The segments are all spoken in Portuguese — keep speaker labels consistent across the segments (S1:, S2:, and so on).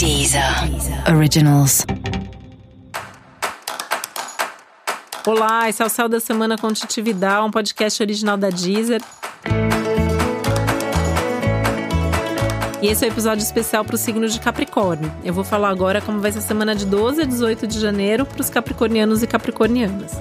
S1: Deezer Originals.
S2: Olá, esse é o Céu da Semana com Titividade, um podcast original da Deezer. E esse é o um episódio especial para o signo de Capricórnio. Eu vou falar agora como vai ser a semana de 12 a 18 de janeiro para os capricornianos e capricornianas.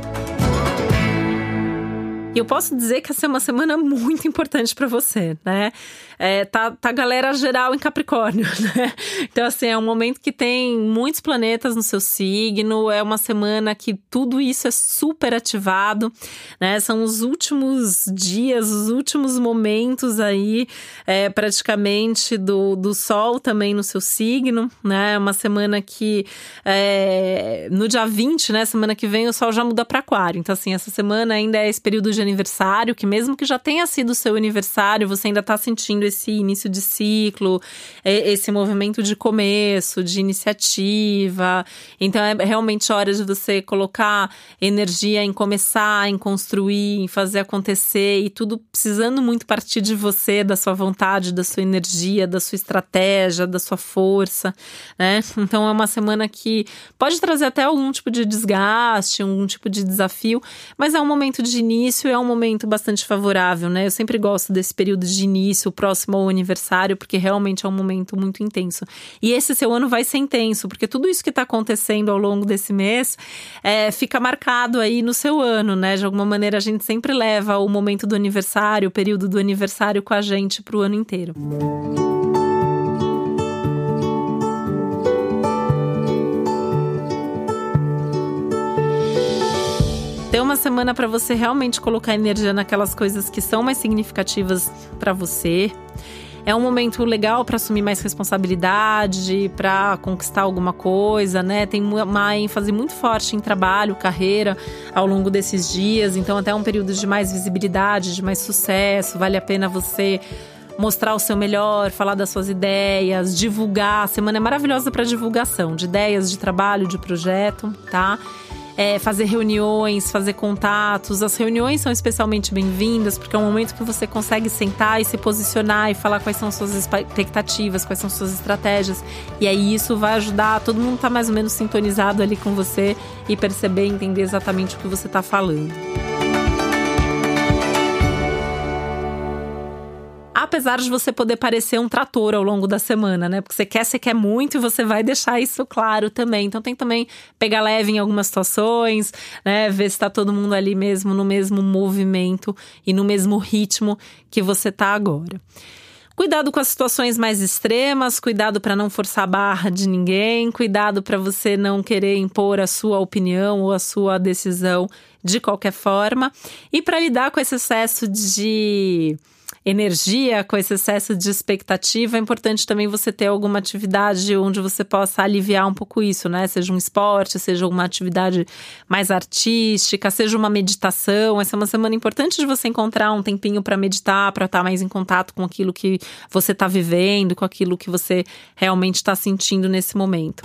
S2: Eu posso dizer que essa é uma semana muito importante para você, né? É, tá, tá galera geral em Capricórnio, né? Então, assim, é um momento que tem muitos planetas no seu signo, é uma semana que tudo isso é super ativado, né? São os últimos dias, os últimos momentos aí, é, praticamente, do, do Sol também no seu signo, né? É uma semana que, é, no dia 20, né? Semana que vem, o Sol já muda para Aquário. Então, assim, essa semana ainda é esse período de aniversário, que mesmo que já tenha sido o seu aniversário, você ainda está sentindo esse início de ciclo, esse movimento de começo, de iniciativa. Então é realmente hora de você colocar energia em começar, em construir, em fazer acontecer e tudo precisando muito partir de você, da sua vontade, da sua energia, da sua estratégia, da sua força, né? Então é uma semana que pode trazer até algum tipo de desgaste, algum tipo de desafio, mas é um momento de início é um momento bastante favorável, né? Eu sempre gosto desse período de início, próximo ao aniversário, porque realmente é um momento muito intenso. E esse seu ano vai ser intenso, porque tudo isso que está acontecendo ao longo desse mês é, fica marcado aí no seu ano, né? De alguma maneira a gente sempre leva o momento do aniversário, o período do aniversário com a gente para o ano inteiro. Ter uma semana para você realmente colocar energia naquelas coisas que são mais significativas para você. É um momento legal para assumir mais responsabilidade, para conquistar alguma coisa, né? Tem uma ênfase muito forte em trabalho, carreira ao longo desses dias, então até um período de mais visibilidade, de mais sucesso. Vale a pena você mostrar o seu melhor, falar das suas ideias, divulgar. A semana é maravilhosa para divulgação de ideias, de trabalho, de projeto, tá? É, fazer reuniões, fazer contatos. As reuniões são especialmente bem-vindas porque é um momento que você consegue sentar e se posicionar e falar quais são suas expectativas, quais são suas estratégias. E aí isso vai ajudar todo mundo tá mais ou menos sintonizado ali com você e perceber, entender exatamente o que você está falando. Apesar de você poder parecer um trator ao longo da semana, né? Porque você quer, você quer muito e você vai deixar isso claro também. Então tem também pegar leve em algumas situações, né? Ver se tá todo mundo ali mesmo no mesmo movimento e no mesmo ritmo que você tá agora. Cuidado com as situações mais extremas, cuidado para não forçar a barra de ninguém, cuidado para você não querer impor a sua opinião ou a sua decisão de qualquer forma. E para lidar com esse excesso de energia, com esse excesso de expectativa, é importante também você ter alguma atividade onde você possa aliviar um pouco isso, né? Seja um esporte, seja uma atividade mais artística, seja uma meditação. Essa é uma semana importante de você encontrar um tempinho para meditar, para estar mais em contato com aquilo que você está vivendo, com aquilo que você realmente está sentindo nesse momento.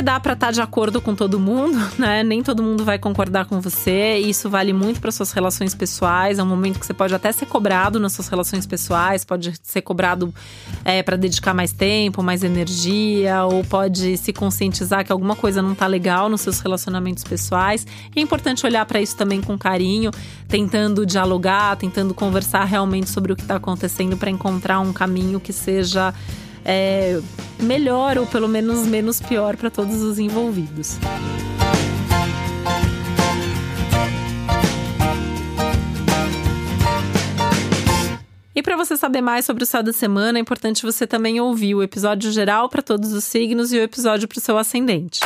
S2: Vai dar para estar tá de acordo com todo mundo, né? Nem todo mundo vai concordar com você. Isso vale muito para suas relações pessoais. É um momento que você pode até ser cobrado nas suas relações pessoais, pode ser cobrado é, para dedicar mais tempo, mais energia, ou pode se conscientizar que alguma coisa não tá legal nos seus relacionamentos pessoais. E é importante olhar para isso também com carinho, tentando dialogar, tentando conversar realmente sobre o que está acontecendo para encontrar um caminho que seja é, melhor ou pelo menos menos pior para todos os envolvidos. E para você saber mais sobre o céu da semana, é importante você também ouvir o episódio geral para todos os signos e o episódio para o seu ascendente.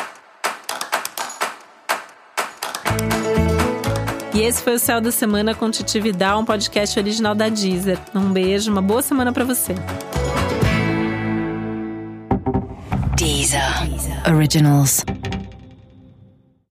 S2: E esse foi o Céu da Semana com Titividade, um podcast original da Deezer. Um beijo, uma boa semana para você.
S1: Deezer. Originals.